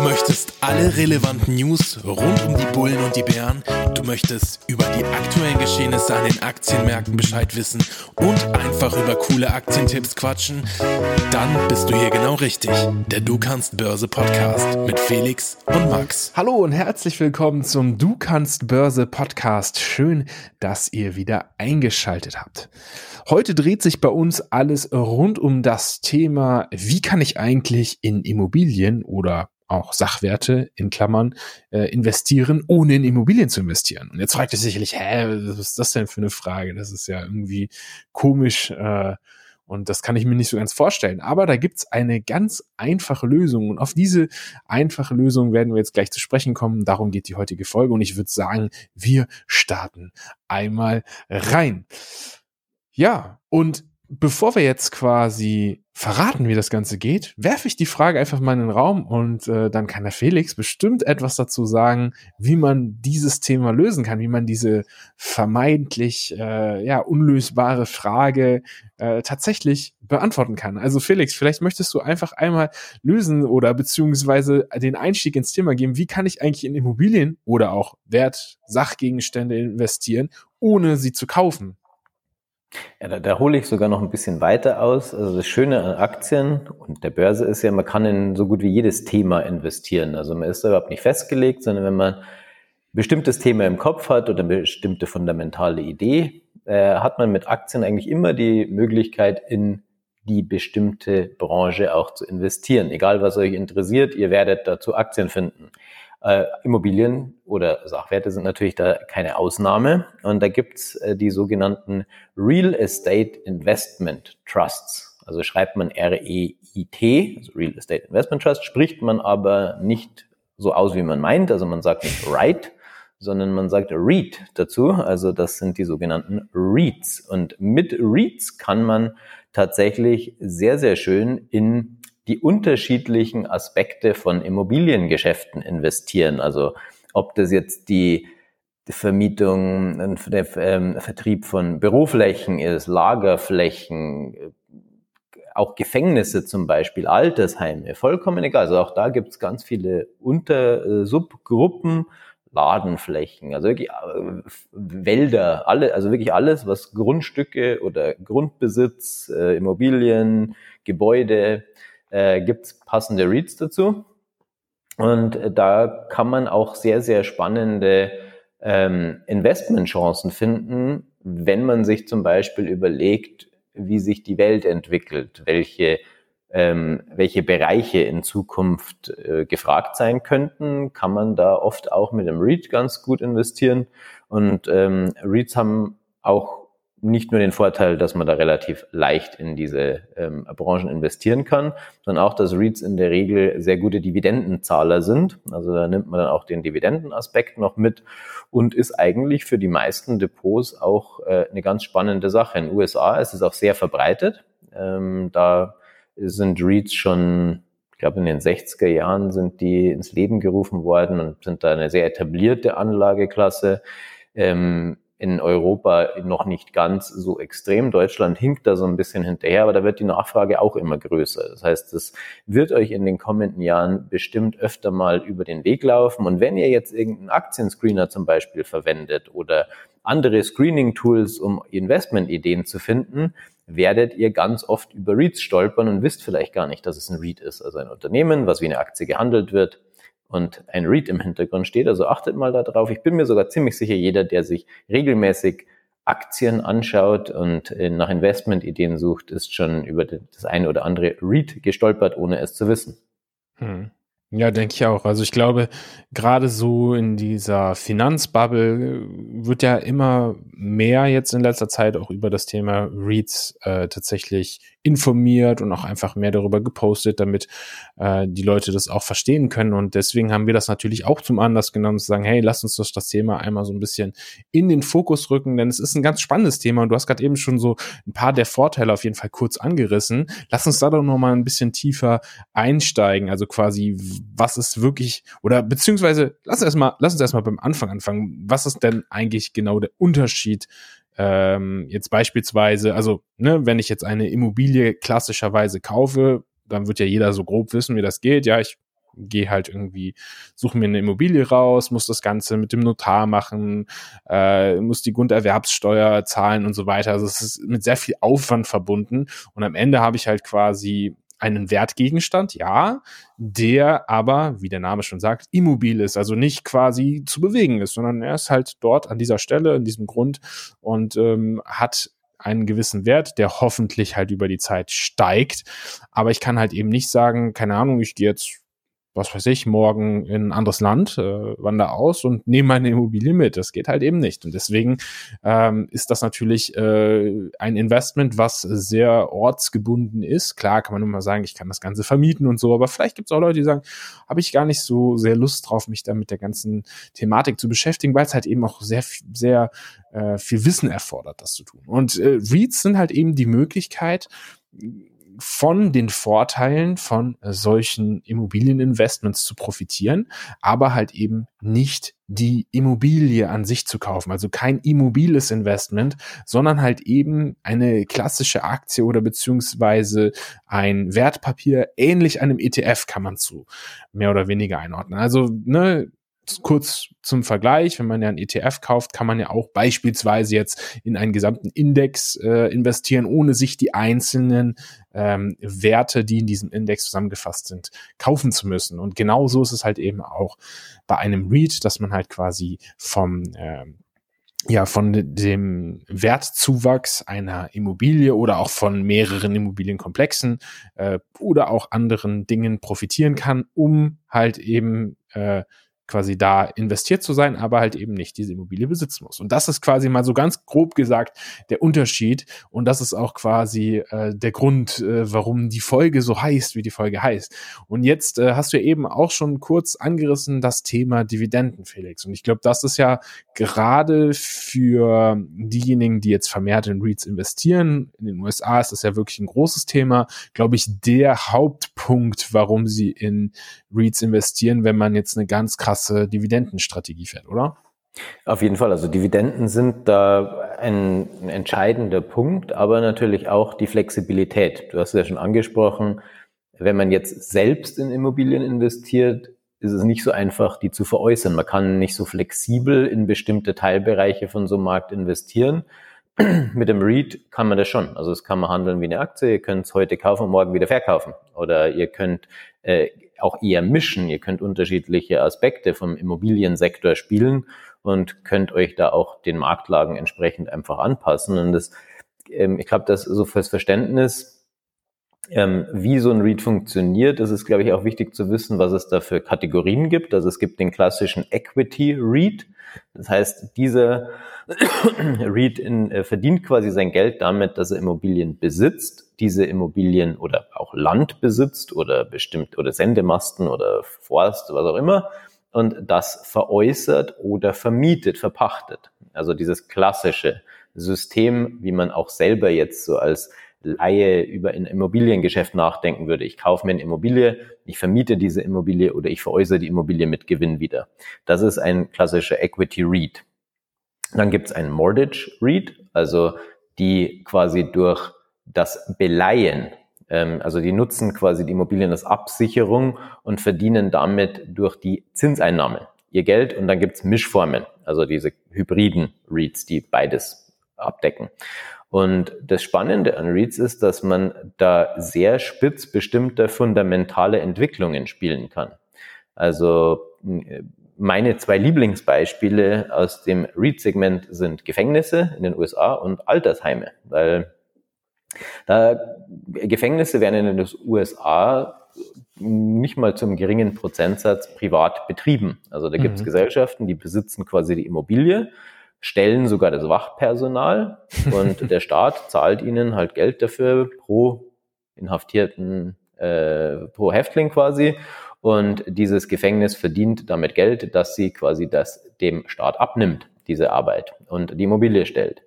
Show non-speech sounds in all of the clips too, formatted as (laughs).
Du möchtest alle relevanten News rund um die Bullen und die Bären. Du möchtest über die aktuellen Geschehnisse an den Aktienmärkten Bescheid wissen und einfach über coole Aktientipps quatschen. Dann bist du hier genau richtig. Der Du kannst Börse Podcast mit Felix und Max. Hallo und herzlich willkommen zum Du kannst Börse Podcast. Schön, dass ihr wieder eingeschaltet habt. Heute dreht sich bei uns alles rund um das Thema, wie kann ich eigentlich in Immobilien oder auch Sachwerte in Klammern äh, investieren, ohne in Immobilien zu investieren. Und jetzt fragt ihr sicherlich, hä, was ist das denn für eine Frage? Das ist ja irgendwie komisch äh, und das kann ich mir nicht so ganz vorstellen. Aber da gibt's eine ganz einfache Lösung und auf diese einfache Lösung werden wir jetzt gleich zu sprechen kommen. Darum geht die heutige Folge und ich würde sagen, wir starten einmal rein. Ja, und bevor wir jetzt quasi verraten, wie das Ganze geht, werfe ich die Frage einfach mal in den Raum und äh, dann kann der Felix bestimmt etwas dazu sagen, wie man dieses Thema lösen kann, wie man diese vermeintlich äh, ja unlösbare Frage äh, tatsächlich beantworten kann. Also Felix, vielleicht möchtest du einfach einmal lösen oder beziehungsweise den Einstieg ins Thema geben, wie kann ich eigentlich in Immobilien oder auch Wert, Sachgegenstände investieren, ohne sie zu kaufen? Ja, da, da hole ich sogar noch ein bisschen weiter aus. Also das Schöne an Aktien und der Börse ist ja, man kann in so gut wie jedes Thema investieren. Also man ist überhaupt nicht festgelegt, sondern wenn man ein bestimmtes Thema im Kopf hat oder eine bestimmte fundamentale Idee, äh, hat man mit Aktien eigentlich immer die Möglichkeit, in die bestimmte Branche auch zu investieren. Egal was euch interessiert, ihr werdet dazu Aktien finden. Äh, Immobilien oder Sachwerte sind natürlich da keine Ausnahme. Und da gibt's äh, die sogenannten Real Estate Investment Trusts. Also schreibt man R-E-I-T, also Real Estate Investment Trust, spricht man aber nicht so aus, wie man meint. Also man sagt nicht right, sondern man sagt REIT dazu. Also das sind die sogenannten REITs. Und mit REITs kann man tatsächlich sehr, sehr schön in die unterschiedlichen Aspekte von Immobiliengeschäften investieren. Also ob das jetzt die Vermietung, der ähm, Vertrieb von Büroflächen ist, Lagerflächen, auch Gefängnisse zum Beispiel, Altersheime, vollkommen egal. Also auch da gibt es ganz viele Unter-Subgruppen, Ladenflächen, also wirklich äh, Wälder, alle, also wirklich alles, was Grundstücke oder Grundbesitz, äh, Immobilien, Gebäude äh, gibt es passende Reads dazu. Und äh, da kann man auch sehr, sehr spannende ähm, Investmentchancen finden, wenn man sich zum Beispiel überlegt, wie sich die Welt entwickelt, welche, ähm, welche Bereiche in Zukunft äh, gefragt sein könnten, kann man da oft auch mit dem REIT ganz gut investieren. Und ähm, REITs haben auch nicht nur den Vorteil, dass man da relativ leicht in diese ähm, Branchen investieren kann, sondern auch, dass REITs in der Regel sehr gute Dividendenzahler sind. Also da nimmt man dann auch den Dividendenaspekt noch mit und ist eigentlich für die meisten Depots auch äh, eine ganz spannende Sache. In den USA ist es auch sehr verbreitet. Ähm, da sind REITs schon, ich glaube in den 60er Jahren sind die ins Leben gerufen worden und sind da eine sehr etablierte Anlageklasse. Ähm, in Europa noch nicht ganz so extrem. Deutschland hinkt da so ein bisschen hinterher, aber da wird die Nachfrage auch immer größer. Das heißt, es wird euch in den kommenden Jahren bestimmt öfter mal über den Weg laufen. Und wenn ihr jetzt irgendeinen Aktienscreener zum Beispiel verwendet oder andere Screening-Tools, um Investmentideen zu finden, werdet ihr ganz oft über REITs stolpern und wisst vielleicht gar nicht, dass es ein REIT ist, also ein Unternehmen, was wie eine Aktie gehandelt wird und ein Read im Hintergrund steht. Also achtet mal darauf. Ich bin mir sogar ziemlich sicher, jeder, der sich regelmäßig Aktien anschaut und äh, nach Investmentideen sucht, ist schon über das eine oder andere Read gestolpert, ohne es zu wissen. Hm. Ja, denke ich auch. Also ich glaube, gerade so in dieser Finanzbubble wird ja immer mehr jetzt in letzter Zeit auch über das Thema REITs äh, tatsächlich informiert und auch einfach mehr darüber gepostet, damit äh, die Leute das auch verstehen können. Und deswegen haben wir das natürlich auch zum Anlass genommen, zu sagen, hey, lass uns doch das Thema einmal so ein bisschen in den Fokus rücken, denn es ist ein ganz spannendes Thema und du hast gerade eben schon so ein paar der Vorteile auf jeden Fall kurz angerissen. Lass uns da doch noch mal ein bisschen tiefer einsteigen, also quasi, was ist wirklich, oder beziehungsweise, lass uns erstmal, lass uns erstmal beim Anfang anfangen. Was ist denn eigentlich genau der Unterschied ähm, jetzt beispielsweise, also ne, wenn ich jetzt eine Immobilie klassischerweise kaufe, dann wird ja jeder so grob wissen, wie das geht. Ja, ich gehe halt irgendwie, suche mir eine Immobilie raus, muss das Ganze mit dem Notar machen, äh, muss die Grunderwerbssteuer zahlen und so weiter. Also es ist mit sehr viel Aufwand verbunden und am Ende habe ich halt quasi einen Wertgegenstand, ja, der aber, wie der Name schon sagt, immobil ist, also nicht quasi zu bewegen ist, sondern er ist halt dort an dieser Stelle, in diesem Grund und ähm, hat einen gewissen Wert, der hoffentlich halt über die Zeit steigt. Aber ich kann halt eben nicht sagen, keine Ahnung, ich gehe jetzt was weiß ich, morgen in ein anderes Land, äh, wandere aus und nehme meine Immobilie mit. Das geht halt eben nicht. Und deswegen ähm, ist das natürlich äh, ein Investment, was sehr ortsgebunden ist. Klar kann man immer sagen, ich kann das Ganze vermieten und so, aber vielleicht gibt es auch Leute, die sagen, habe ich gar nicht so sehr Lust drauf, mich da mit der ganzen Thematik zu beschäftigen, weil es halt eben auch sehr, sehr äh, viel Wissen erfordert, das zu tun. Und äh, REITs sind halt eben die Möglichkeit, von den Vorteilen von solchen Immobilieninvestments zu profitieren, aber halt eben nicht die Immobilie an sich zu kaufen. Also kein immobiles Investment, sondern halt eben eine klassische Aktie oder beziehungsweise ein Wertpapier, ähnlich einem ETF kann man zu mehr oder weniger einordnen. Also, ne, kurz zum Vergleich, wenn man ja einen ETF kauft, kann man ja auch beispielsweise jetzt in einen gesamten Index äh, investieren, ohne sich die einzelnen ähm, Werte, die in diesem Index zusammengefasst sind, kaufen zu müssen. Und genauso ist es halt eben auch bei einem REIT, dass man halt quasi vom ähm, ja, von dem Wertzuwachs einer Immobilie oder auch von mehreren Immobilienkomplexen äh, oder auch anderen Dingen profitieren kann, um halt eben äh, quasi da investiert zu sein, aber halt eben nicht diese Immobilie besitzen muss. Und das ist quasi mal so ganz grob gesagt der Unterschied. Und das ist auch quasi äh, der Grund, äh, warum die Folge so heißt, wie die Folge heißt. Und jetzt äh, hast du eben auch schon kurz angerissen das Thema Dividenden, Felix. Und ich glaube, das ist ja gerade für diejenigen, die jetzt vermehrt in REITs investieren, in den USA ist das ja wirklich ein großes Thema, glaube ich, der Hauptpunkt, warum sie in REITs investieren, wenn man jetzt eine ganz krasse Dividendenstrategie fährt, oder? Auf jeden Fall. Also Dividenden sind da ein, ein entscheidender Punkt, aber natürlich auch die Flexibilität. Du hast es ja schon angesprochen. Wenn man jetzt selbst in Immobilien investiert, ist es nicht so einfach, die zu veräußern. Man kann nicht so flexibel in bestimmte Teilbereiche von so einem Markt investieren. (clears throat) Mit dem REIT kann man das schon. Also es kann man handeln wie eine Aktie. Ihr könnt es heute kaufen und morgen wieder verkaufen. Oder ihr könnt äh, auch eher mischen. Ihr könnt unterschiedliche Aspekte vom Immobiliensektor spielen und könnt euch da auch den Marktlagen entsprechend einfach anpassen. Und das, ähm, ich glaube, das so fürs Verständnis, ähm, wie so ein Read funktioniert, ist es, glaube ich, auch wichtig zu wissen, was es da für Kategorien gibt. Also es gibt den klassischen Equity Read. Das heißt, dieser (coughs) Read in, äh, verdient quasi sein Geld damit, dass er Immobilien besitzt, diese Immobilien oder auch Land besitzt oder bestimmt oder Sendemasten oder Forst, was auch immer, und das veräußert oder vermietet, verpachtet. Also dieses klassische System, wie man auch selber jetzt so als Laie über ein Immobiliengeschäft nachdenken würde. Ich kaufe mir eine Immobilie, ich vermiete diese Immobilie oder ich veräußere die Immobilie mit Gewinn wieder. Das ist ein klassischer Equity REIT. Dann gibt es einen Mortgage REIT, also die quasi durch das Beleihen, ähm, also die nutzen quasi die Immobilien als Absicherung und verdienen damit durch die Zinseinnahmen ihr Geld und dann gibt's Mischformen, also diese hybriden REITs, die beides abdecken. Und das Spannende an REITs ist, dass man da sehr spitz bestimmte fundamentale Entwicklungen spielen kann. Also meine zwei Lieblingsbeispiele aus dem REIT-Segment sind Gefängnisse in den USA und Altersheime, weil da Gefängnisse werden in den USA nicht mal zum geringen Prozentsatz privat betrieben. Also da gibt es mhm. Gesellschaften, die besitzen quasi die Immobilie, stellen sogar das Wachpersonal (laughs) und der Staat zahlt ihnen halt Geld dafür pro inhaftierten, äh, pro Häftling quasi und dieses Gefängnis verdient damit Geld, dass sie quasi das dem Staat abnimmt, diese Arbeit und die Immobilie stellt.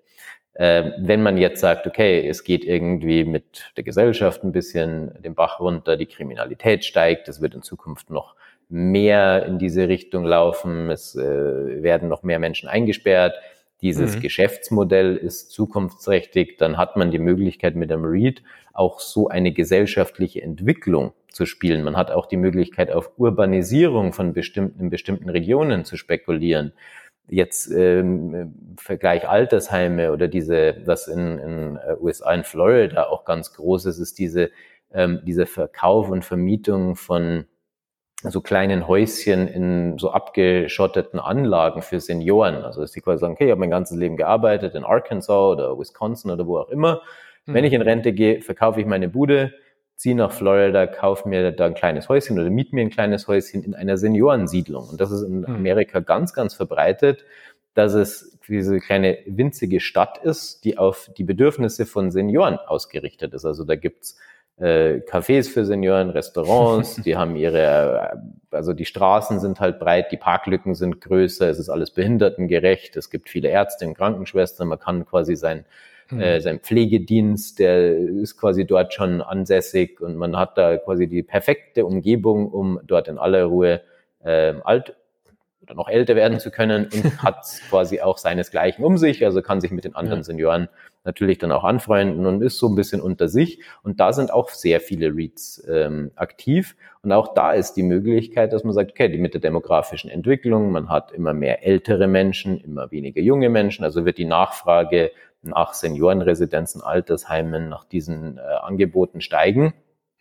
Äh, wenn man jetzt sagt, okay, es geht irgendwie mit der Gesellschaft ein bisschen den Bach runter, die Kriminalität steigt, es wird in Zukunft noch mehr in diese Richtung laufen, es äh, werden noch mehr Menschen eingesperrt, dieses mhm. Geschäftsmodell ist zukunftsträchtig, dann hat man die Möglichkeit mit dem REIT auch so eine gesellschaftliche Entwicklung zu spielen. Man hat auch die Möglichkeit auf Urbanisierung von bestimmten, in bestimmten Regionen zu spekulieren. Jetzt ähm, Vergleich Altersheime oder diese, was in, in äh, USA in Florida auch ganz groß ist, ist diese, ähm, dieser Verkauf und Vermietung von so kleinen Häuschen in so abgeschotteten Anlagen für Senioren. Also dass die quasi sagen, okay, ich habe mein ganzes Leben gearbeitet in Arkansas oder Wisconsin oder wo auch immer. Hm. Wenn ich in Rente gehe, verkaufe ich meine Bude, ziehe nach Florida, kaufe mir da ein kleines Häuschen oder miete mir ein kleines Häuschen in einer Seniorensiedlung. Und das ist in hm. Amerika ganz, ganz verbreitet, dass es diese kleine winzige Stadt ist, die auf die Bedürfnisse von Senioren ausgerichtet ist. Also da gibt's äh, Cafés für Senioren, Restaurants, (laughs) die haben ihre, also die Straßen sind halt breit, die Parklücken sind größer, es ist alles behindertengerecht, es gibt viele Ärzte und Krankenschwestern, man kann quasi sein, mhm. äh, sein Pflegedienst, der ist quasi dort schon ansässig und man hat da quasi die perfekte Umgebung, um dort in aller Ruhe äh, alt oder noch älter werden zu können und (laughs) hat quasi auch seinesgleichen um sich, also kann sich mit den anderen Senioren natürlich dann auch anfreunden und ist so ein bisschen unter sich. Und da sind auch sehr viele REITs ähm, aktiv. Und auch da ist die Möglichkeit, dass man sagt, okay, die mit der demografischen Entwicklung, man hat immer mehr ältere Menschen, immer weniger junge Menschen, also wird die Nachfrage nach Seniorenresidenzen, Altersheimen, nach diesen äh, Angeboten steigen.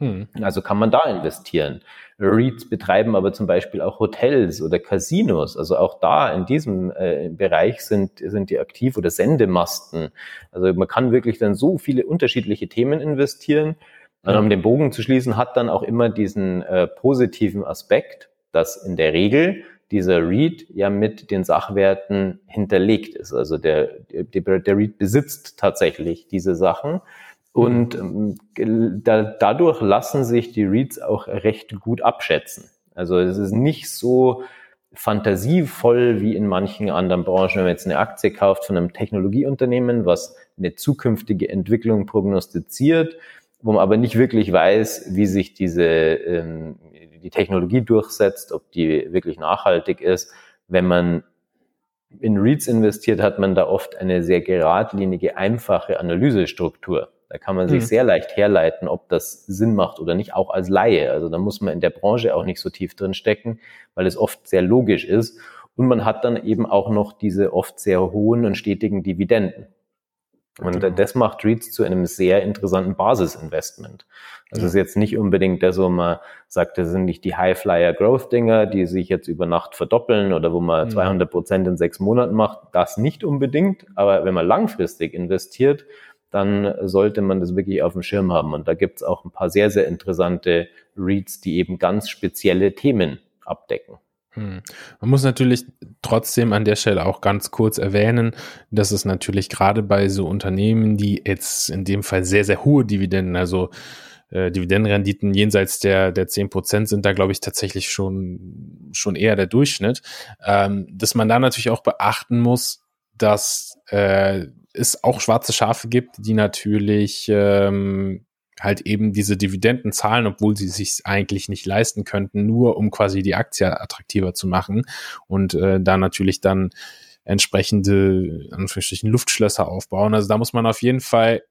Hm. Also kann man da investieren. REITs betreiben aber zum Beispiel auch Hotels oder Casinos. Also auch da in diesem äh, Bereich sind, sind die aktiv oder Sendemasten. Also man kann wirklich dann so viele unterschiedliche Themen investieren. Und um den Bogen zu schließen, hat dann auch immer diesen äh, positiven Aspekt, dass in der Regel dieser REIT ja mit den Sachwerten hinterlegt ist. Also der, der, der REIT besitzt tatsächlich diese Sachen. Und ähm, da, dadurch lassen sich die Reads auch recht gut abschätzen. Also es ist nicht so fantasievoll wie in manchen anderen Branchen, wenn man jetzt eine Aktie kauft von einem Technologieunternehmen, was eine zukünftige Entwicklung prognostiziert, wo man aber nicht wirklich weiß, wie sich diese ähm, die Technologie durchsetzt, ob die wirklich nachhaltig ist. Wenn man in REITs investiert, hat man da oft eine sehr geradlinige, einfache Analysestruktur. Da kann man sich mhm. sehr leicht herleiten, ob das Sinn macht oder nicht, auch als Laie. Also da muss man in der Branche auch nicht so tief drin stecken, weil es oft sehr logisch ist. Und man hat dann eben auch noch diese oft sehr hohen und stetigen Dividenden. Und genau. das macht REITs zu einem sehr interessanten Basisinvestment. Das ja. ist jetzt nicht unbedingt das, wo man sagt, das sind nicht die High-Flyer-Growth-Dinger, die sich jetzt über Nacht verdoppeln oder wo man mhm. 200 Prozent in sechs Monaten macht. Das nicht unbedingt. Aber wenn man langfristig investiert, dann sollte man das wirklich auf dem Schirm haben. Und da gibt es auch ein paar sehr, sehr interessante Reads, die eben ganz spezielle Themen abdecken. Hm. Man muss natürlich trotzdem an der Stelle auch ganz kurz erwähnen, dass es natürlich gerade bei so Unternehmen, die jetzt in dem Fall sehr, sehr hohe Dividenden, also äh, Dividendenrenditen jenseits der, der zehn Prozent sind da, glaube ich, tatsächlich schon, schon eher der Durchschnitt, ähm, dass man da natürlich auch beachten muss, dass äh, es auch schwarze Schafe gibt, die natürlich ähm, halt eben diese Dividenden zahlen, obwohl sie sich eigentlich nicht leisten könnten, nur um quasi die Aktie attraktiver zu machen und äh, da natürlich dann entsprechende Anführungsstrichen Luftschlösser aufbauen. Also da muss man auf jeden Fall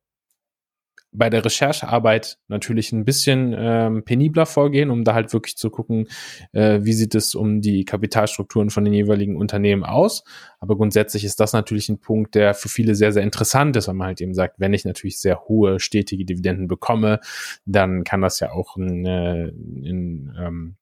bei der Recherchearbeit natürlich ein bisschen ähm, penibler vorgehen, um da halt wirklich zu gucken, äh, wie sieht es um die Kapitalstrukturen von den jeweiligen Unternehmen aus. Aber grundsätzlich ist das natürlich ein Punkt, der für viele sehr, sehr interessant ist, weil man halt eben sagt, wenn ich natürlich sehr hohe, stetige Dividenden bekomme, dann kann das ja auch ein, äh, ein, ähm,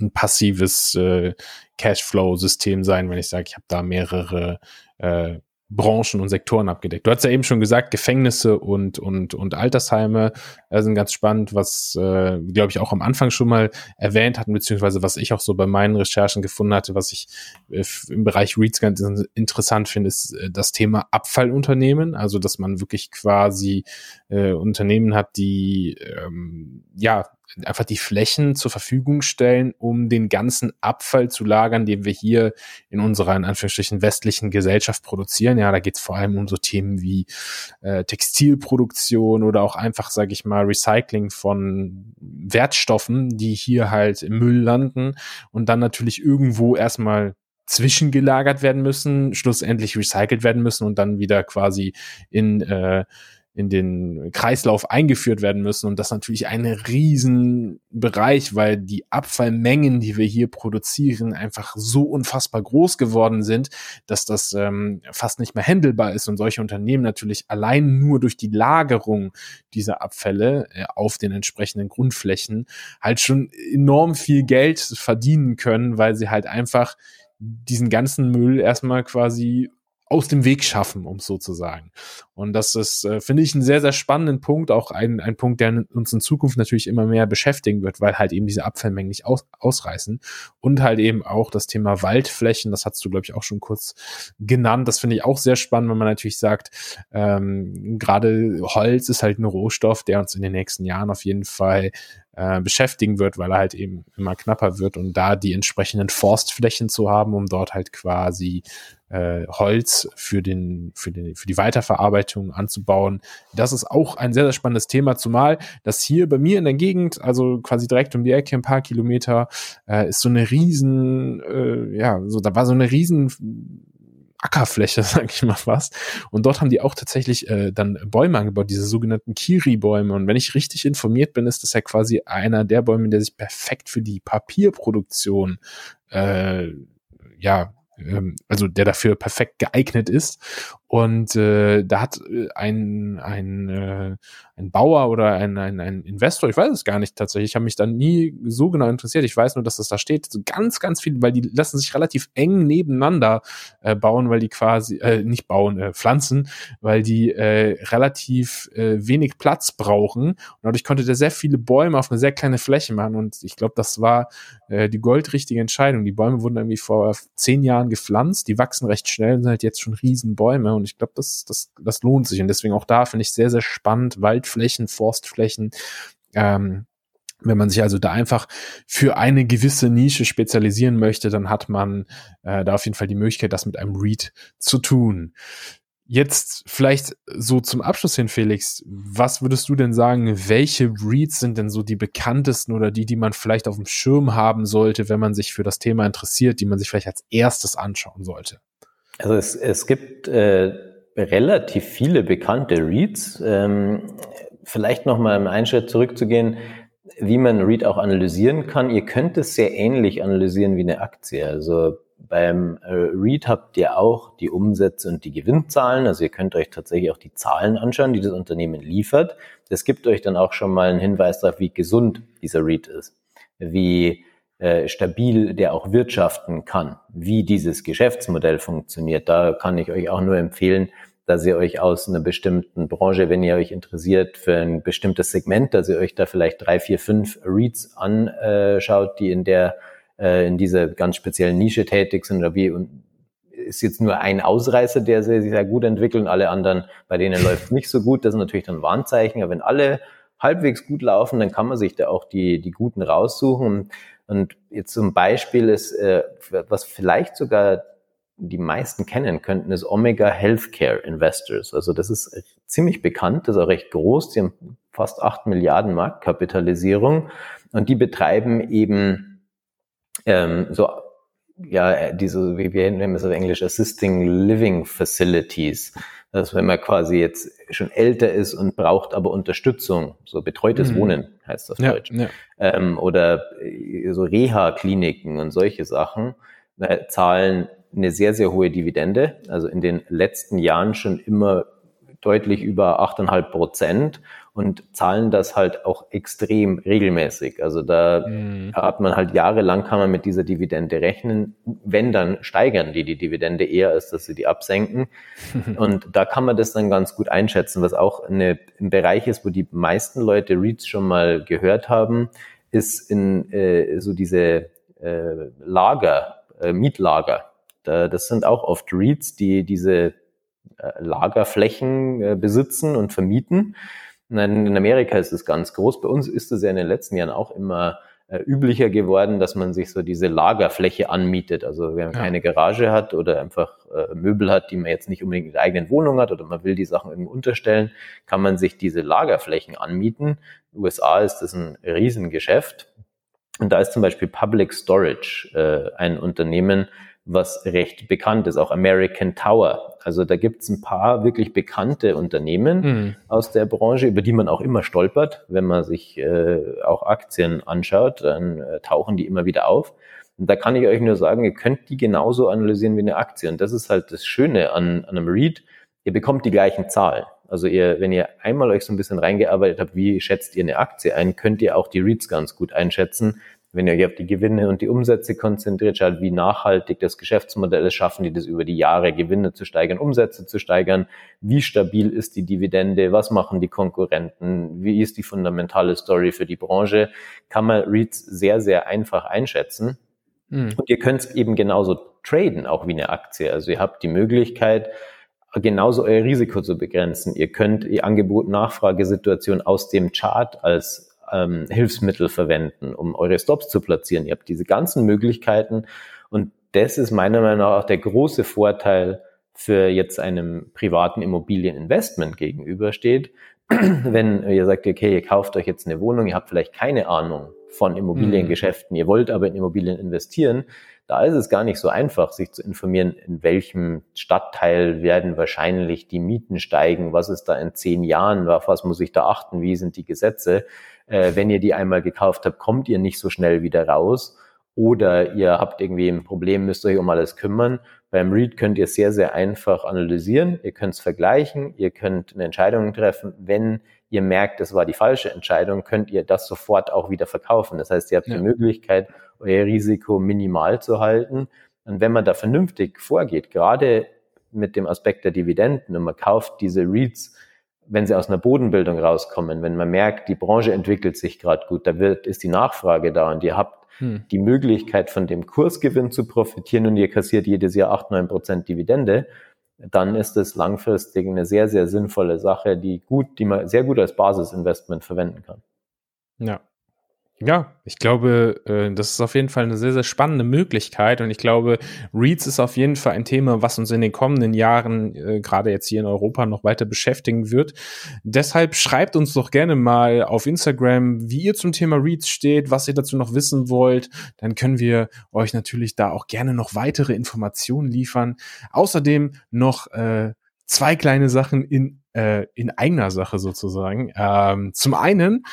ein passives äh, Cashflow-System sein, wenn ich sage, ich habe da mehrere äh, Branchen und Sektoren abgedeckt. Du hast ja eben schon gesagt, Gefängnisse und, und, und Altersheime äh, sind ganz spannend, was, äh, glaube ich, auch am Anfang schon mal erwähnt hatten, beziehungsweise was ich auch so bei meinen Recherchen gefunden hatte, was ich äh, im Bereich REITs ganz interessant finde, ist äh, das Thema Abfallunternehmen. Also, dass man wirklich quasi äh, Unternehmen hat, die ähm, ja einfach die Flächen zur Verfügung stellen, um den ganzen Abfall zu lagern, den wir hier in unserer, in Anführungsstrichen, westlichen Gesellschaft produzieren. Ja, da geht es vor allem um so Themen wie äh, Textilproduktion oder auch einfach, sage ich mal, Recycling von Wertstoffen, die hier halt im Müll landen und dann natürlich irgendwo erstmal zwischengelagert werden müssen, schlussendlich recycelt werden müssen und dann wieder quasi in äh, in den Kreislauf eingeführt werden müssen. Und das natürlich ein Riesenbereich, weil die Abfallmengen, die wir hier produzieren, einfach so unfassbar groß geworden sind, dass das ähm, fast nicht mehr handelbar ist und solche Unternehmen natürlich allein nur durch die Lagerung dieser Abfälle äh, auf den entsprechenden Grundflächen halt schon enorm viel Geld verdienen können, weil sie halt einfach diesen ganzen Müll erstmal quasi aus dem Weg schaffen, um es so zu sagen. Und das ist, äh, finde ich, einen sehr, sehr spannenden Punkt, auch ein, ein Punkt, der uns in Zukunft natürlich immer mehr beschäftigen wird, weil halt eben diese Abfallmengen nicht aus, ausreißen. Und halt eben auch das Thema Waldflächen, das hast du, glaube ich, auch schon kurz genannt. Das finde ich auch sehr spannend, wenn man natürlich sagt, ähm, gerade Holz ist halt ein Rohstoff, der uns in den nächsten Jahren auf jeden Fall äh, beschäftigen wird, weil er halt eben immer knapper wird und da die entsprechenden Forstflächen zu haben, um dort halt quasi äh, Holz für den für den für die Weiterverarbeitung anzubauen. Das ist auch ein sehr sehr spannendes Thema, zumal das hier bei mir in der Gegend, also quasi direkt um die Ecke ein paar Kilometer, äh, ist so eine riesen äh, ja so da war so eine riesen Ackerfläche, (laughs) sag ich mal fast. Und dort haben die auch tatsächlich äh, dann Bäume angebaut, diese sogenannten Kiri-Bäume. Und wenn ich richtig informiert bin, ist das ja quasi einer der Bäume, der sich perfekt für die Papierproduktion äh, ja also der dafür perfekt geeignet ist. Und äh, da hat äh, ein, ein, äh, ein Bauer oder ein, ein, ein Investor, ich weiß es gar nicht tatsächlich, ich habe mich da nie so genau interessiert. Ich weiß nur, dass das da steht. So ganz, ganz viel, weil die lassen sich relativ eng nebeneinander äh, bauen, weil die quasi, äh, nicht bauen, äh, pflanzen, weil die äh, relativ äh, wenig Platz brauchen. Und dadurch konnte der sehr viele Bäume auf eine sehr kleine Fläche machen. Und ich glaube, das war äh, die goldrichtige Entscheidung. Die Bäume wurden irgendwie vor zehn Jahren gepflanzt, die wachsen recht schnell und sind halt jetzt schon Riesenbäume. Und ich glaube, das, das, das lohnt sich. Und deswegen auch da finde ich sehr, sehr spannend. Waldflächen, Forstflächen. Ähm, wenn man sich also da einfach für eine gewisse Nische spezialisieren möchte, dann hat man äh, da auf jeden Fall die Möglichkeit, das mit einem Read zu tun. Jetzt vielleicht so zum Abschluss hin, Felix, was würdest du denn sagen, welche Reads sind denn so die bekanntesten oder die, die man vielleicht auf dem Schirm haben sollte, wenn man sich für das Thema interessiert, die man sich vielleicht als erstes anschauen sollte? Also es, es gibt äh, relativ viele bekannte Reads. Ähm, vielleicht nochmal einen Schritt zurückzugehen, wie man Read auch analysieren kann. Ihr könnt es sehr ähnlich analysieren wie eine Aktie. Also beim äh, Read habt ihr auch die Umsätze und die Gewinnzahlen. Also ihr könnt euch tatsächlich auch die Zahlen anschauen, die das Unternehmen liefert. Das gibt euch dann auch schon mal einen Hinweis darauf, wie gesund dieser Read ist, wie äh, stabil der auch wirtschaften kann, wie dieses Geschäftsmodell funktioniert. Da kann ich euch auch nur empfehlen, dass ihr euch aus einer bestimmten Branche, wenn ihr euch interessiert für ein bestimmtes Segment, dass ihr euch da vielleicht drei, vier, fünf Reads anschaut, die in der äh, in dieser ganz speziellen Nische tätig sind oder wie und ist jetzt nur ein Ausreißer, der sich sehr gut entwickelt und alle anderen, bei denen (laughs) läuft es nicht so gut. Das ist natürlich dann Warnzeichen. Aber wenn alle halbwegs gut laufen, dann kann man sich da auch die, die guten raussuchen. Und jetzt zum Beispiel ist, äh, was vielleicht sogar die meisten kennen könnten, ist Omega Healthcare Investors. Also das ist ziemlich bekannt, das ist auch recht groß. Die haben fast acht Milliarden Marktkapitalisierung und die betreiben eben ähm, so ja, diese, wie wir nennen es auf Englisch, Assisting Living Facilities. Das wenn man quasi jetzt schon älter ist und braucht aber Unterstützung, so betreutes mhm. Wohnen heißt das ja, Deutsch. Ja. Ähm, oder äh, so Reha-Kliniken und solche Sachen äh, zahlen eine sehr, sehr hohe Dividende. Also in den letzten Jahren schon immer deutlich über 8,5 Prozent und zahlen das halt auch extrem regelmäßig. Also da mhm. hat man halt jahrelang kann man mit dieser Dividende rechnen. Wenn, dann steigern die die Dividende eher, als dass sie die absenken. (laughs) und da kann man das dann ganz gut einschätzen, was auch eine, ein Bereich ist, wo die meisten Leute REITs schon mal gehört haben, ist in äh, so diese äh, Lager, äh, Mietlager. Da, das sind auch oft REITs, die diese Lagerflächen äh, besitzen und vermieten. In Amerika ist es ganz groß. Bei uns ist es ja in den letzten Jahren auch immer äh, üblicher geworden, dass man sich so diese Lagerfläche anmietet. Also wenn man ja. keine Garage hat oder einfach äh, Möbel hat, die man jetzt nicht unbedingt in der eigenen Wohnung hat oder man will die Sachen irgendwo unterstellen, kann man sich diese Lagerflächen anmieten. In den USA ist das ein Riesengeschäft. Und da ist zum Beispiel Public Storage äh, ein Unternehmen, was recht bekannt ist, auch American Tower. Also da gibt es ein paar wirklich bekannte Unternehmen mhm. aus der Branche, über die man auch immer stolpert, wenn man sich äh, auch Aktien anschaut, dann äh, tauchen die immer wieder auf. Und da kann ich euch nur sagen, ihr könnt die genauso analysieren wie eine Aktie. Und das ist halt das Schöne an, an einem REIT. Ihr bekommt die gleichen Zahlen. Also ihr, wenn ihr einmal euch so ein bisschen reingearbeitet habt, wie schätzt ihr eine Aktie ein, könnt ihr auch die REITs ganz gut einschätzen. Wenn ihr euch auf die Gewinne und die Umsätze konzentriert, schaut, wie nachhaltig das Geschäftsmodell ist, schaffen die das über die Jahre, Gewinne zu steigern, Umsätze zu steigern, wie stabil ist die Dividende, was machen die Konkurrenten, wie ist die fundamentale Story für die Branche, kann man REITs sehr, sehr einfach einschätzen. Mhm. Und ihr könnt es eben genauso traden, auch wie eine Aktie. Also ihr habt die Möglichkeit, genauso euer Risiko zu begrenzen. Ihr könnt die Angebot-Nachfragesituation aus dem Chart als ähm, Hilfsmittel verwenden, um eure Stops zu platzieren. Ihr habt diese ganzen Möglichkeiten und das ist meiner Meinung nach auch der große Vorteil für jetzt einem privaten Immobilieninvestment gegenübersteht. (clears throat) Wenn ihr sagt, okay, ihr kauft euch jetzt eine Wohnung, ihr habt vielleicht keine Ahnung von Immobiliengeschäften, mhm. ihr wollt aber in Immobilien investieren, da ist es gar nicht so einfach, sich zu informieren, in welchem Stadtteil werden wahrscheinlich die Mieten steigen, was ist da in zehn Jahren, auf was muss ich da achten, wie sind die Gesetze. Äh, wenn ihr die einmal gekauft habt, kommt ihr nicht so schnell wieder raus oder ihr habt irgendwie ein Problem, müsst euch um alles kümmern. Beim Read könnt ihr sehr, sehr einfach analysieren, ihr könnt es vergleichen, ihr könnt eine Entscheidung treffen. Wenn ihr merkt, es war die falsche Entscheidung, könnt ihr das sofort auch wieder verkaufen. Das heißt, ihr habt ja. die Möglichkeit, euer Risiko minimal zu halten. Und wenn man da vernünftig vorgeht, gerade mit dem Aspekt der Dividenden und man kauft diese REITs, wenn sie aus einer Bodenbildung rauskommen, wenn man merkt, die Branche entwickelt sich gerade gut, da wird, ist die Nachfrage da und ihr habt hm. die Möglichkeit von dem Kursgewinn zu profitieren und ihr kassiert jedes Jahr 8, 9 Prozent Dividende, dann ist es langfristig eine sehr, sehr sinnvolle Sache, die gut, die man sehr gut als Basisinvestment verwenden kann. Ja, ja, ich glaube, äh, das ist auf jeden Fall eine sehr, sehr spannende Möglichkeit und ich glaube, REITs ist auf jeden Fall ein Thema, was uns in den kommenden Jahren, äh, gerade jetzt hier in Europa, noch weiter beschäftigen wird. Deshalb schreibt uns doch gerne mal auf Instagram, wie ihr zum Thema REITs steht, was ihr dazu noch wissen wollt. Dann können wir euch natürlich da auch gerne noch weitere Informationen liefern. Außerdem noch äh, zwei kleine Sachen in, äh, in eigener Sache sozusagen. Ähm, zum einen,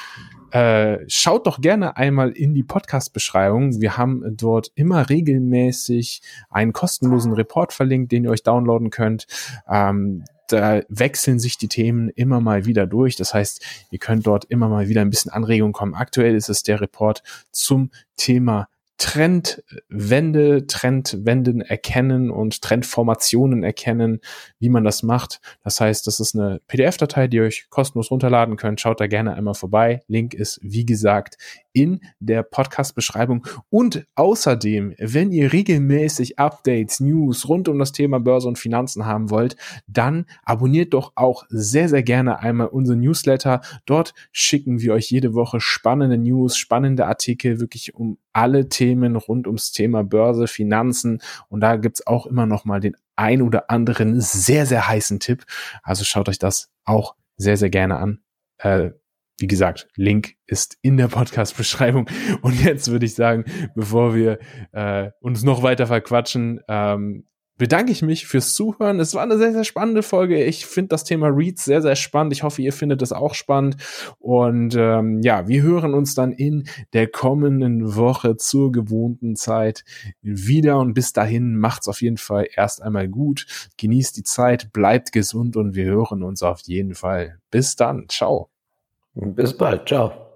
äh, schaut doch gerne einmal in die Podcast-Beschreibung. Wir haben dort immer regelmäßig einen kostenlosen Report verlinkt, den ihr euch downloaden könnt. Ähm, da wechseln sich die Themen immer mal wieder durch. Das heißt, ihr könnt dort immer mal wieder ein bisschen Anregung kommen. Aktuell ist es der Report zum Thema Trendwende, Trendwenden erkennen und Trendformationen erkennen, wie man das macht. Das heißt, das ist eine PDF-Datei, die ihr euch kostenlos runterladen könnt. Schaut da gerne einmal vorbei. Link ist, wie gesagt, in der Podcast-Beschreibung. Und außerdem, wenn ihr regelmäßig Updates, News rund um das Thema Börse und Finanzen haben wollt, dann abonniert doch auch sehr, sehr gerne einmal unsere Newsletter. Dort schicken wir euch jede Woche spannende News, spannende Artikel, wirklich um alle Themen rund ums Thema Börse, Finanzen. Und da gibt's auch immer noch mal den ein oder anderen sehr, sehr heißen Tipp. Also schaut euch das auch sehr, sehr gerne an. Äh, wie gesagt, Link ist in der Podcast-Beschreibung. Und jetzt würde ich sagen, bevor wir äh, uns noch weiter verquatschen, ähm, bedanke ich mich fürs Zuhören. Es war eine sehr, sehr spannende Folge. Ich finde das Thema Reads sehr, sehr spannend. Ich hoffe, ihr findet es auch spannend. Und ähm, ja, wir hören uns dann in der kommenden Woche zur gewohnten Zeit wieder. Und bis dahin macht's auf jeden Fall erst einmal gut. Genießt die Zeit, bleibt gesund und wir hören uns auf jeden Fall. Bis dann. Ciao. Bis bald. Ciao.